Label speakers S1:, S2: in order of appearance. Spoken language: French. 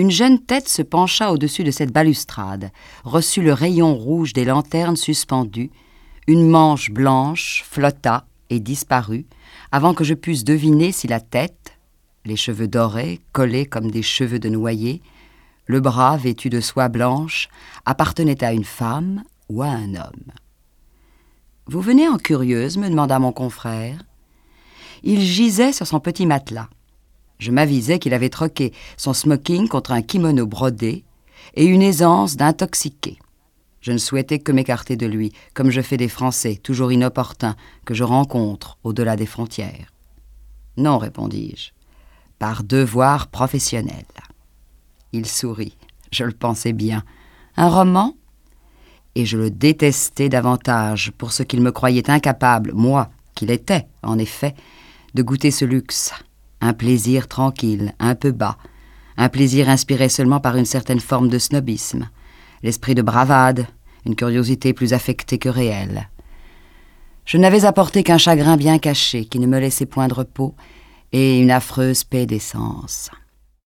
S1: Une jeune tête se pencha au-dessus de cette balustrade, reçut le rayon rouge des lanternes suspendues, une manche blanche flotta et disparut, avant que je pusse deviner si la tête, les cheveux dorés, collés comme des cheveux de noyer, le bras vêtu de soie blanche, appartenait à une femme ou à un homme. Vous venez en curieuse me demanda mon confrère. Il gisait sur son petit matelas. Je m'avisai qu'il avait troqué son smoking contre un kimono brodé et une aisance d'intoxiqué. Je ne souhaitais que m'écarter de lui, comme je fais des Français, toujours inopportuns, que je rencontre au-delà des frontières. Non, répondis-je, par devoir professionnel. Il sourit, je le pensais bien. Un roman? Et je le détestais davantage pour ce qu'il me croyait incapable, moi, qu'il était, en effet, de goûter ce luxe. Un plaisir tranquille, un peu bas, un plaisir inspiré seulement par une certaine forme de snobisme, l'esprit de bravade, une curiosité plus affectée que réelle. Je n'avais apporté qu'un chagrin bien caché qui ne me laissait point de repos et une affreuse paix d'essence.